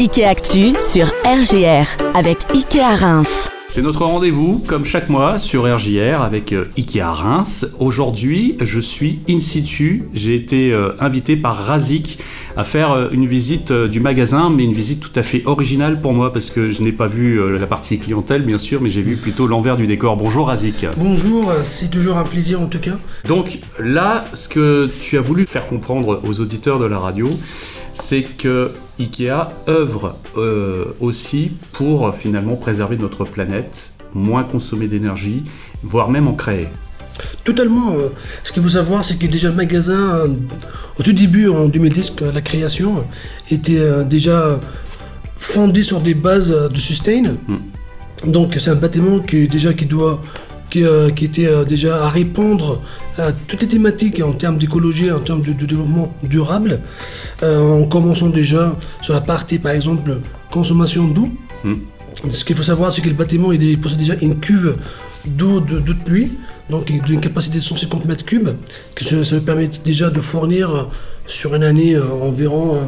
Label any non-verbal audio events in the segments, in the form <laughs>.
Ikea Actu sur RGR avec Ikea Reims. C'est notre rendez-vous, comme chaque mois, sur RJR avec euh, Ikea Reims. Aujourd'hui, je suis in situ. J'ai été euh, invité par Razik à faire euh, une visite du magasin, mais une visite tout à fait originale pour moi parce que je n'ai pas vu la partie clientèle, bien sûr, mais j'ai vu plutôt l'envers du décor. Bonjour Razik. Bonjour, c'est toujours un plaisir en tout cas. Donc là, ce que tu as voulu faire comprendre aux auditeurs de la radio, c'est que Ikea œuvre euh, aussi pour finalement préserver notre planète, moins consommer d'énergie, voire même en créer. Totalement. Euh, ce qu'il faut savoir, c'est que déjà le magasin, euh, au tout début, en 2010, la création était déjà fondée sur des bases de sustain. Hmm. Donc c'est un bâtiment qui déjà qui doit qui, qui était déjà à répondre toutes les thématiques en termes d'écologie, en termes de, développement durable, euh, en commençant déjà sur la partie, par exemple, consommation d'eau. Hmm. Ce qu'il faut savoir, c'est que le bâtiment il possède déjà une cuve d'eau de, de, pluie, donc d'une capacité de 150 mètres cubes, que ça, ça permet déjà de fournir sur une année euh, environ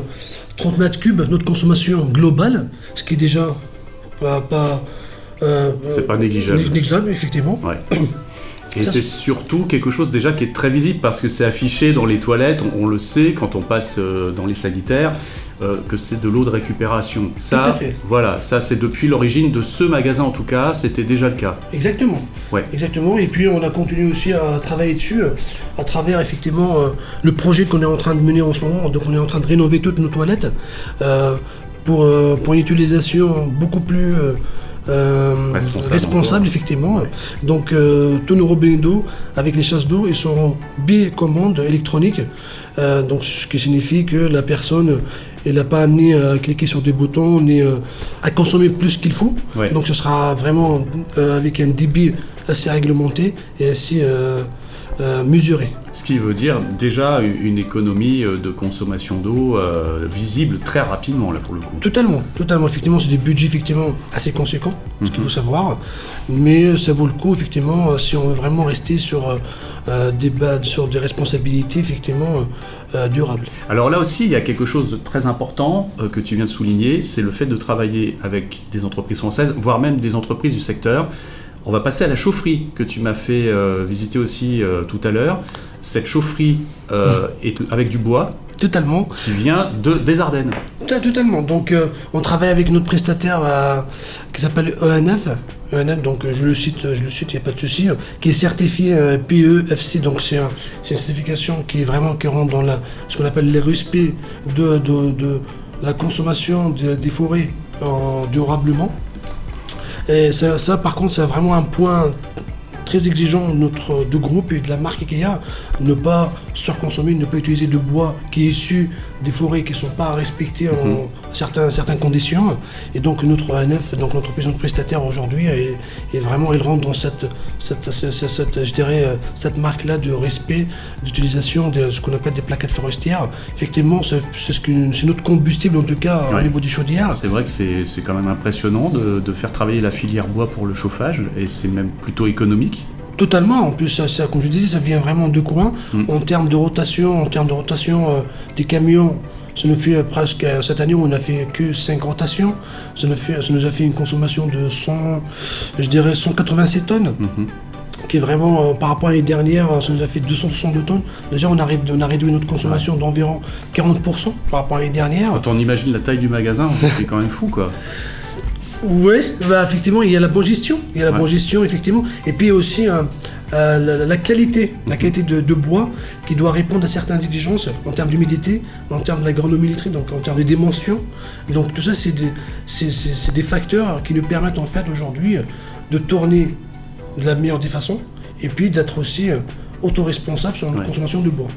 30 euh, mètres cubes notre consommation globale, ce qui est déjà pas, pas c'est pas négligeable. Négligeable, effectivement. <coughs> Et c'est surtout quelque chose déjà qui est très visible parce que c'est affiché dans les toilettes, on, le sait quand on passe euh, dans les sanitaires, euh, que c'est de l'eau de récupération. Ça, tout à fait. Voilà, ça c'est depuis l'origine de ce magasin en tout cas, c'était déjà le cas. Exactement. Ouais. Exactement. Et puis on a continué aussi à travailler dessus euh, à travers effectivement le projet qu'on est en train de mener en ce moment. Donc on est en train de rénover toutes nos toilettes pour, pour une utilisation beaucoup plus euh, responsable, effectivement. Donc euh, tous nos robinets d'eau avec les chasses d'eau ils sont bi-commandes électroniques. Euh, donc ce qui signifie que la personne elle n'a pas amené à cliquer sur des boutons ni à consommer plus qu'il faut. Donc ce sera vraiment avec un débit assez réglementé et assez euh, mesuré. Ce qui veut dire déjà une économie euh, de consommation d'eau euh, visible très rapidement là pour le coup. Totalement, totalement. Effectivement, c'est des budgets effectivement assez conséquents, ce qu'il mhm. faut savoir. Mais ça vaut le coup effectivement si on veut vraiment rester sur des sur des responsabilités effectivement durables. Alors là aussi, il y a quelque chose de très important que tu viens de souligner, c'est le fait de travailler avec des entreprises françaises, voire même des entreprises du secteur. On va passer à la chaufferie que tu m'as fait euh, visiter aussi euh, tout à l'heure. Cette chaufferie euh, est avec du bois. Totalement. Qui vient de, des Ardennes. Totalement. Donc on travaille avec notre prestataire qui s'appelle ENF. ENF, donc je le cite, je le cite, il n'y a pas de souci, qui est certifié PEFC. Donc c'est une certification qui est vraiment qui rentre dans la, ce qu'on appelle les respects de, de, la consommation des forêts durablement. Et ça, par contre, c'est vraiment un point très exigeant notre, de groupe et de la marque IKEA, ne pas surconsommer, ne pas utiliser de bois qui est issu des forêts qui ne sont pas respectées en mhm. certains, certaines conditions. Et donc notre ANF, donc l'entreprise de prestataire aujourd'hui, est, vraiment, il rentre dans cette, cette, cette, je dirais, cette marque-là de respect d'utilisation de ce qu'on appelle des plaquettes forestières. Effectivement, c'est ce c'est notre combustible en tout cas au niveau des chaudières. C'est vrai que c'est quand même impressionnant de, de faire travailler la filière bois pour le chauffage et c'est même plutôt économique. Totalement. En plus, ça, comme je disais, ça vient vraiment de coin. Mm. En termes de rotation, en termes de rotation euh, des camions, ça nous fait presque cette année on a fait que 5 rotations. Ça nous, fait, ça nous a fait une consommation de 100, je dirais 187 tonnes. Mm-hmm. Qui est vraiment, euh, par rapport à l'année dernière, ça nous a fait 262 tonnes. Déjà, on a, on a réduit notre consommation d'environ 40% par rapport à l'année dernière. Quand on imagine la taille du magasin, c'est quand même fou, quoi. <laughs> Oui, bah, effectivement, il y a la bonne gestion. Il y a la bonne gestion, effectivement. Et puis aussi euh, euh, la, qualité, la mhm. qualité de, bois qui doit répondre à certaines exigences en termes d'humidité, en termes d'agronomie donc en termes de dimensions. Donc tout ça, c'est des, des, facteurs qui nous permettent en fait aujourd'hui de tourner de la meilleure des façons et puis d'être aussi euh, autoresponsable sur la consommation de bois.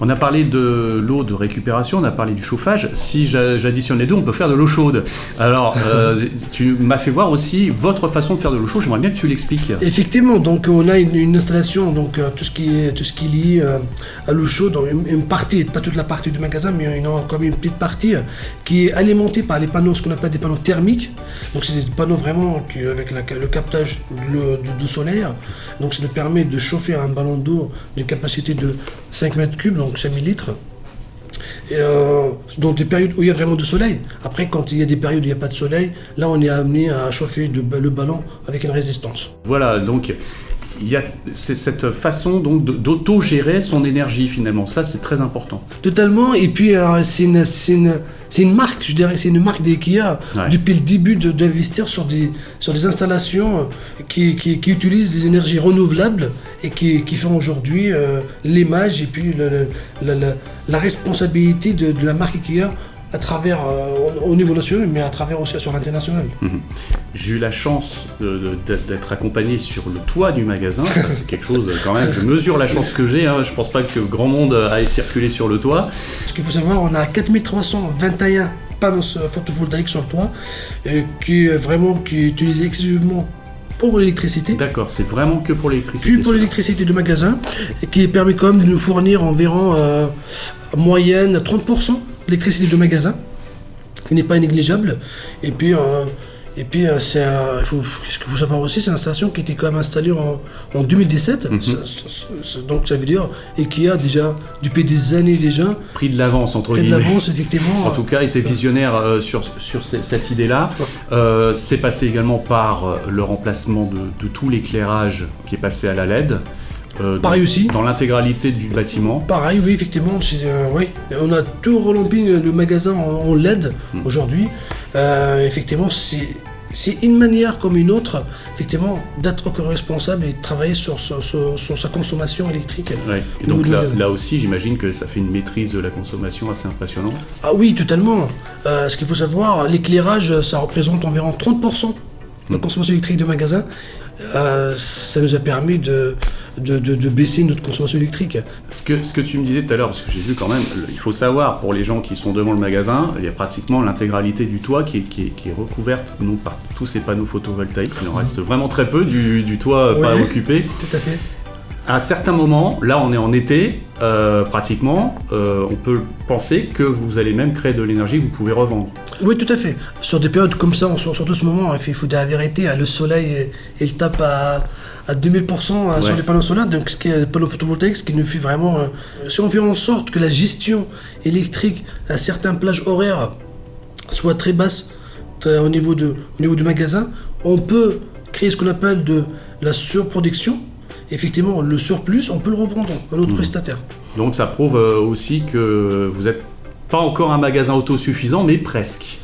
On a parlé de l'eau de récupération, on a parlé du chauffage. Si j'additionne les deux, on peut faire de l'eau chaude. Alors, euh, <laughs> tu m'as fait voir aussi votre façon de faire de l'eau chaude. J'aimerais bien que tu l'expliques. Effectivement, donc on a une, installation, donc euh, tout ce qui est tout ce qui est lié euh, à l'eau chaude, une, partie, pas toute la partie du magasin, mais une, comme une petite partie qui est alimentée par les panneaux, ce qu'on appelle des panneaux thermiques. Donc c'est des panneaux vraiment qui, avec le captage de, solaire. Donc ça nous permet de chauffer un ballon d'eau d'une capacité de 5 mètres cubes, donc 5000 litres. euh, dans des périodes où il y a vraiment du soleil. Après, quand il y a des périodes où il n'y a pas de soleil, là, on est amené à chauffer de- le ballon avec une résistance. Voilà, donc il y a cette façon donc d'auto-gérer son énergie finalement. Ça, c'est très important. Totalement. Et puis, euh, c'est une, une, une marque, je dirais, c'est une marque d'IKEA Ouais. depuis le début de- d'investir sur des, sur des installations euh, qui, qui, qui utilisent des énergies renouvelables et qui, qui font aujourd'hui euh, l'image et puis le- la, la- la responsabilité de, de la marque IKEA à travers, euh, au, au niveau national, mais à travers aussi sur l'international. J'ai eu la chance d'être accompagné sur le toit du magasin. C'est quelque chose quand même. Je mesure la chance que j'ai. Hein. Je pense pas que grand monde aille circuler sur le toit. Ce qu'il faut savoir, on a 4321 panneaux photovoltaïques sur le toit, euh, qui est vraiment qui est utilisé exclusivement pour l'électricité. D'accord, c'est vraiment que pour l'électricité. Puis pour l'électricité du magasin, et qui permet quand même de nous fournir environ euh, en moyenne 30% d'électricité du magasin, qui n'est pas négligeable. Et puis, euh, et puis euh, c'est, euh, il faut, ce qu'il faut savoir aussi, c'est une installation qui était quand même installée en, en 2017. Mhm. Donc ça veut dire, et qui a déjà, depuis des années déjà, Pris de l'avance entre pris de l'avance effectivement. En tout cas, était visionnaire euh, sur, sur ce- cette idée-là. C'est passé également par le remplacement de, de tout l'éclairage qui est passé à la LED. Euh, Pareil dans, aussi. Dans l'intégralité du bâtiment. Pareil, oui, effectivement, euh, oui. On a tout rempli le magasin en, en LED Hmm. aujourd'hui. Euh, effectivement, c'est, une manière comme une autre, effectivement, d'être responsable et de travailler sur, sur- sur- sur sa consommation électrique. Ouais. Et donc là, là aussi, j'imagine que ça fait une maîtrise de la consommation assez impressionnante. Ah oui, totalement. Euh, ce qu'il faut savoir, l'éclairage, ça représente environ 30% de la Hmm. consommation électrique de magasin. Euh, ça nous a permis de, de, de- de baisser notre consommation électrique. Ce que, ce que tu me disais tout à l'heure, parce que j'ai vu quand même, il faut savoir, pour les gens qui sont devant le magasin, il y a pratiquement l'intégralité du toit qui est, qui est- qui est recouverte non, par tous ces panneaux photovoltaïques. Il en reste vraiment très peu du, du toit pas occupé. Tout à fait. À certains moments, là on est en été, euh, pratiquement, euh, on peut penser que vous allez même créer de l'énergie que vous pouvez revendre. Oui, tout à fait. Sur des périodes comme ça, sur- surtout ce moment, il faut- faut dire la vérité, hein, le soleil, il tape à, à 2000% hein, sur les panneaux solaires, donc ce qui est panneaux photovoltaïques, ce qui nous fait vraiment... euh, si on fait en sorte que la gestion électrique à certaines plages horaires soit très basse très- au, niveau de, au niveau du magasin, on peut créer ce qu'on appelle de la surproduction. Effectivement, le surplus, on peut le revendre à notre prestataire. Donc ça prouve euh, aussi que vous n'êtes pas encore un magasin autosuffisant, mais presque.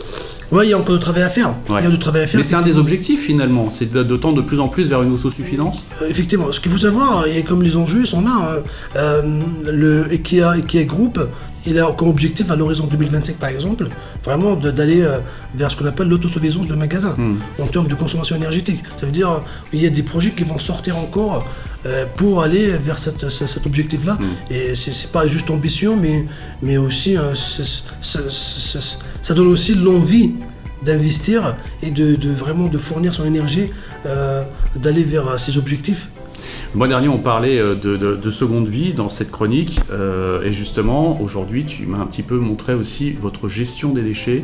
Oui, il y a encore du travail à faire. Ouais. Il y a du travail à faire. Mais c'est un des objectifs finalement, c'est de, de tendre de plus en plus vers une autosuffisance. Euh, Effectivement, ce qu'il faut savoir, et comme les enjeux sont là, hein, euh, le IKEA, IKEA Group, il a comme objectif à l'horizon 2025 par exemple, vraiment d'aller euh, vers ce qu'on appelle l'autosuffisance de magasin Hmm. en termes de consommation énergétique. Ça veut dire euh, il y a des projets qui vont sortir encore euh, pour aller vers cette- cet objectif-là. Hmm. Et c'est pas juste ambition, mais, mais aussi euh, ça donne aussi l'envie d'investir et de, de vraiment de fournir son énergie, euh, d'aller vers ses objectifs. Le mois dernier, on parlait de, de- de seconde vie dans cette chronique, euh, et justement, aujourd'hui, tu m'as un petit peu montré aussi votre gestion des déchets.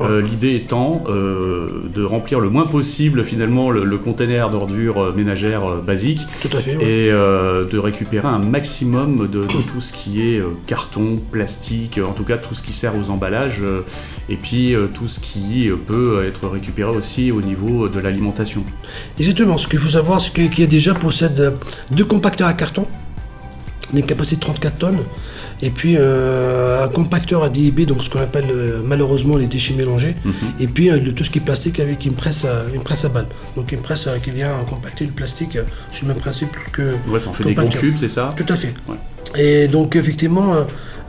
Euh, L'idée étant euh, de remplir le moins possible finalement le, le container d'ordures euh, ménagères basiques Tout à fait. ouais. et euh, de récupérer un maximum de, de tout ce qui est carton, plastique, en tout cas tout ce qui sert aux emballages, et puis tout ce qui peut être récupéré aussi au niveau de l'alimentation. Exactement. Ce qu'il faut savoir, c'est que Ikea déjà possède deux compacteurs à carton, d'une capacité de 34 tonnes, et puis euh, un compacteur à DIB, donc ce qu'on appelle euh, malheureusement les déchets mélangés, et puis euh, de tout ce qui est plastique avec une presse à, une presse à balles. Donc une presse euh, qui vient compacter le plastique euh, sur le même principe que. Ouais, ça en fait des gros cubes, c'est ça? Tout à fait. Ouais. Et donc effectivement, euh,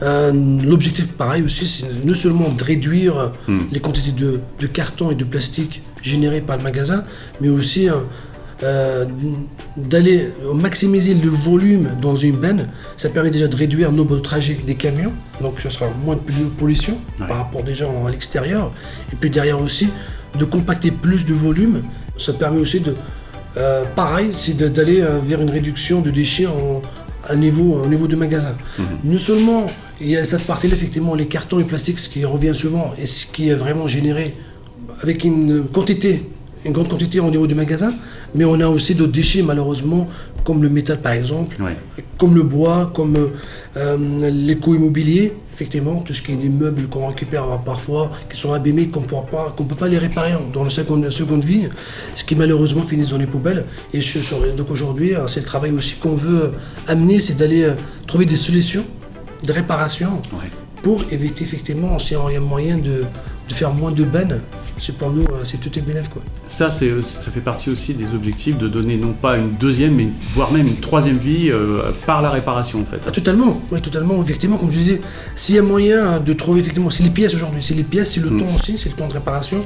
euh, l'objectif pareil aussi, c'est non seulement de réduire euh, Hmm. les quantités de, de carton et de plastique générées par le magasin, mais aussi euh, d'aller maximiser le volume dans une benne. Ça permet déjà de réduire le nombre de trajets des camions, donc ce sera moins de pollu- pollution Ouais. par rapport déjà à l'extérieur. Et puis derrière aussi, de compacter plus de volume. Ça permet aussi de, euh, pareil, c'est d'aller euh, vers une réduction de déchets en, à niveau, au niveau du magasin. Non seulement il y a cette partie-là, effectivement, les cartons et plastiques, ce qui revient souvent et ce qui est vraiment généré avec une quantité, une grande quantité au niveau du magasin, mais on a aussi d'autres déchets, malheureusement, comme le métal par exemple, Ouais. comme le bois, comme euh, l'éco-immobilier, effectivement, tout ce qui est des meubles qu'on récupère euh, parfois, qui sont abîmés, qu'on qu'on peut pas les réparer dans la seconde, seconde vie, ce qui malheureusement finit dans les poubelles. Et je- donc aujourd'hui, euh, c'est le travail aussi qu'on veut amener, c'est d'aller euh, trouver des solutions de réparation Ouais. pour éviter effectivement, s'il y a moyen de, de faire moins de bennes, c'est pour nous, euh, c'est tout est bénéfique quoi. Ça, c'est, ça fait partie aussi des objectifs de donner non pas une deuxième, mais voire même une troisième vie euh, par la réparation en fait. Ah, totalement, oui, totalement. Effectivement, comme je disais, s'il y a moyen de trouver, effectivement, c'est les pièces aujourd'hui, c'est les pièces, c'est le Mm. temps aussi, c'est le temps de réparation.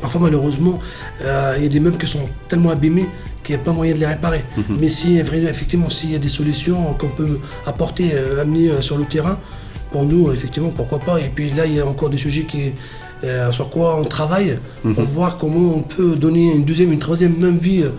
Parfois, malheureusement, euh, il y a des meubles qui sont tellement abîmés qu'il n'y a pas moyen de les réparer. Mhm. Mais si, effectivement, s'il y a des solutions qu'on peut apporter, euh, amener euh, sur le terrain, pour nous, effectivement, pourquoi pas. Et puis là, il y a encore des sujets qui, euh, sur quoi on travaille, Mhm. pour voir comment on peut donner une deuxième, une troisième même vie euh,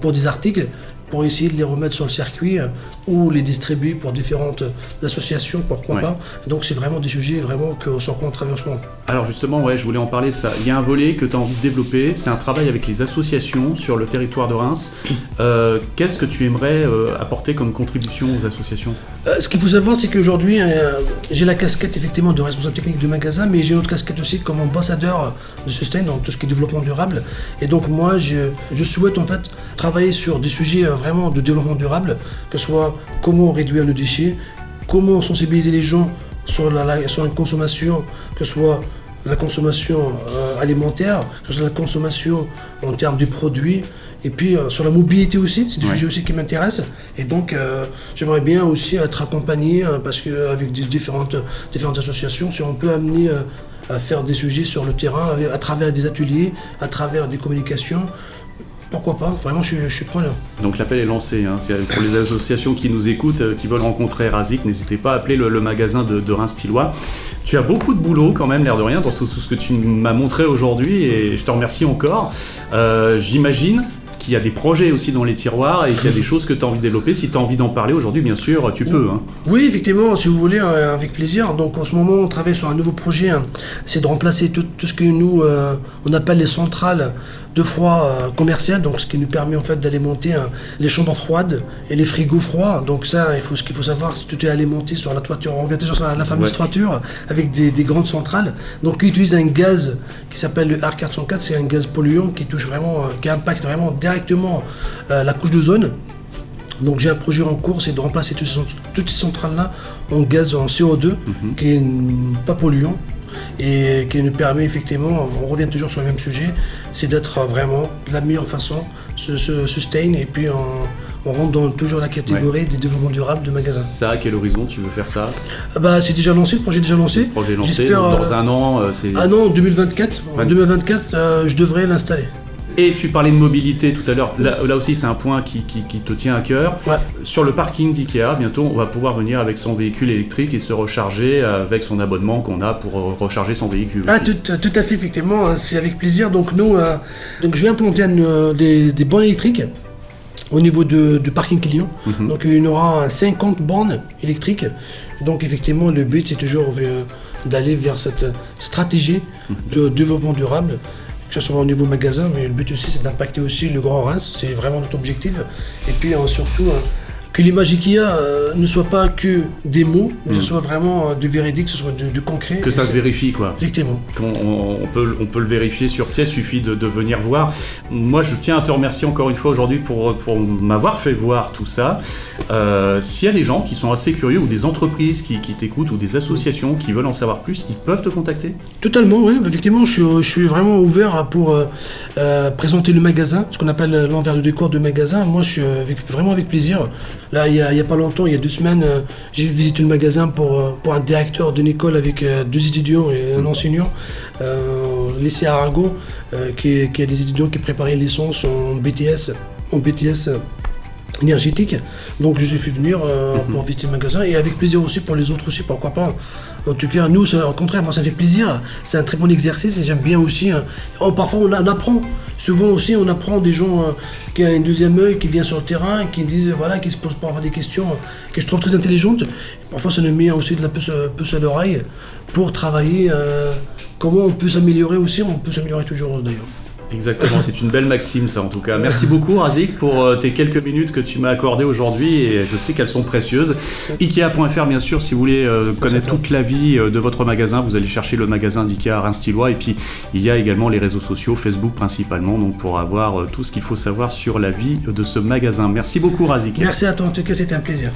pour des articles, pour essayer de les remettre sur le circuit euh, ou les distribuer pour différentes associations, pourquoi Ouais. pas. Donc c'est vraiment des sujets vraiment que, sur quoi on travaille en ce moment. Alors justement, ouais, je voulais en parler de ça. Il y a un volet que tu as envie de développer, c'est un travail avec les associations sur le territoire de Reims. Euh, Qu'est-ce que tu aimerais euh, apporter comme contribution aux associations? Euh, ce qu'il faut savoir, c'est qu'aujourd'hui, j'ai la casquette effectivement de responsable technique de magasin, mais j'ai une autre casquette aussi comme ambassadeur de Sustain, dans tout ce qui est développement durable. Et donc moi, je, je souhaite en fait travailler sur des sujets vraiment de développement durable, que ce soit comment réduire nos déchets, comment sensibiliser les gens sur la, la- sur une consommation, que ce soit la consommation euh, alimentaire, que ce soit la consommation en termes de produits, et puis euh, sur la mobilité aussi, c'est des Ouais. sujets aussi qui m'intéressent. Et donc euh, j'aimerais bien aussi être accompagné, parce qu'avec différentes, différentes associations, si on peut amener à faire des sujets sur le terrain, à travers des ateliers, à travers des communications, pourquoi pas, vraiment je, suis- je suis preneur. Donc l'appel est lancé. hein. C'est Pour les associations qui nous écoutent, euh, qui veulent rencontrer Razik, n'hésitez pas à appeler le, le magasin de, de Reims-Tillois. Tu as beaucoup de boulot quand même, l'air de rien, dans tout, tout ce que tu m'as montré aujourd'hui et je te remercie encore. Euh, J'imagine qu'il y a des projets aussi dans les tiroirs et qu'il y a des choses que tu as envie de développer. Si tu as envie d'en parler aujourd'hui, bien sûr, tu peux. hein. Oui, effectivement, si vous voulez, euh, avec plaisir. Donc en ce moment, on travaille sur un nouveau projet. hein. C'est de remplacer tout, tout ce que nous, euh, on appelle les centrales de froid euh, commerciales. Donc ce qui nous permet en fait d'alimenter hein, les chambres froides et les frigos froids. Donc ça, il faut, ce qu'il faut savoir, c'est tout est alimenté sur la toiture. On revient toujours sur la, la fameuse Ouais. toiture avec des, des grandes centrales. Donc qui utilise un gaz qui s'appelle le R404. C'est un gaz polluant qui touche vraiment, euh, qui impacte vraiment directement euh, la couche d'ozone. Donc j'ai un projet en cours, c'est de remplacer toutes ces, cent- toutes ces centrales-là en gaz en CO2, qui est mm, pas polluant et qui nous permet effectivement, on revient toujours sur le même sujet, c'est d'être vraiment de la meilleure façon, se, se sustain et puis on, on rentre dans toujours la catégorie des développements durables de magasins. Ça, à quel horizon tu veux faire ça? Ah bah c'est déjà lancé, le projet est déjà lancé. Projet lancé J'espère, donc, euh, dans un an. euh, c'est... Ah non, 2024. En Ouais. 2024, euh, je devrais l'installer. Et tu parlais de mobilité tout à l'heure. Là, là aussi, c'est un point qui, qui- qui te tient à cœur. Ouais. Sur le parking d'IKEA, bientôt, on va pouvoir venir avec son véhicule électrique et se recharger avec son abonnement qu'on a pour recharger son véhicule. Ah, tout, tout à fait, effectivement, hein, c'est avec plaisir. Donc, nous, euh, donc je vais implanter euh, des, des bornes électriques au niveau de, du parking client. Mhm. Donc, il y aura 50 bornes électriques. Donc, effectivement, le but, c'est toujours euh, d'aller vers cette stratégie de développement durable, que ce soit au niveau magasin, mais le but aussi, c'est d'impacter aussi le Grand Reims. C'est vraiment notre objectif. Et puis, euh, surtout, euh, que l'image IKEA euh, ne soit pas que des mots, mais que ce soit vraiment euh, du véridique, que ce soit du, concret. Que ça se vérifie, quoi. Effectivement. qu'on on, peut, on peut le vérifier sur pièce, suffit de, venir voir. Moi, je tiens à te remercier encore une fois aujourd'hui pour, pour m'avoir fait voir tout ça. Euh, S'il y a des gens qui sont assez curieux ou des entreprises qui, t'écoutent ou des associations qui veulent en savoir plus, ils peuvent te contacter? Totalement, oui. Effectivement, je suis, vraiment ouvert pour présenter le magasin, ce qu'on appelle l'envers du décor de magasin. Moi, je suis vraiment avec plaisir. Là, il n'y a, pas longtemps, il y a deux semaines, euh, j'ai visité le magasin pour, euh, pour un directeur d'une école avec euh, deux étudiants et un enseignant, lycée Aragon, euh, qui, qui a des étudiants qui préparaient une licence en BTS, en BTS énergétique. Donc je suis fait venir euh, pour visiter le magasin et avec plaisir aussi pour les autres aussi, pourquoi pas. En tout cas, nous, ça- au contraire, moi ça fait plaisir. C'est un très bon exercice et j'aime bien aussi. hein. Oh, parfois on apprend. Souvent aussi on apprend des gens euh, qui ont un deuxième œil, qui viennent sur le terrain, qui disent voilà, qui se posent pas avoir des questions euh, que je trouve très intelligentes. Parfois ça nous met aussi de la puce, euh, puce à l'oreille pour travailler. comment on peut s'améliorer aussi, on peut s'améliorer toujours d'ailleurs. Exactement, c'est une belle maxime ça en tout cas. Merci beaucoup Razik pour euh, tes quelques minutes que tu m'as accordées aujourd'hui et je sais qu'elles sont précieuses. Ikea.fr bien sûr si vous voulez euh, connaître toute la vie euh, de votre magasin, vous allez chercher le magasin d'Ikea Reims-Stilois et puis il y a également les réseaux sociaux, Facebook principalement, donc pour avoir tout ce qu'il faut savoir sur la vie de ce magasin. Merci beaucoup Razik. Merci à toi en tout cas, c'était un plaisir.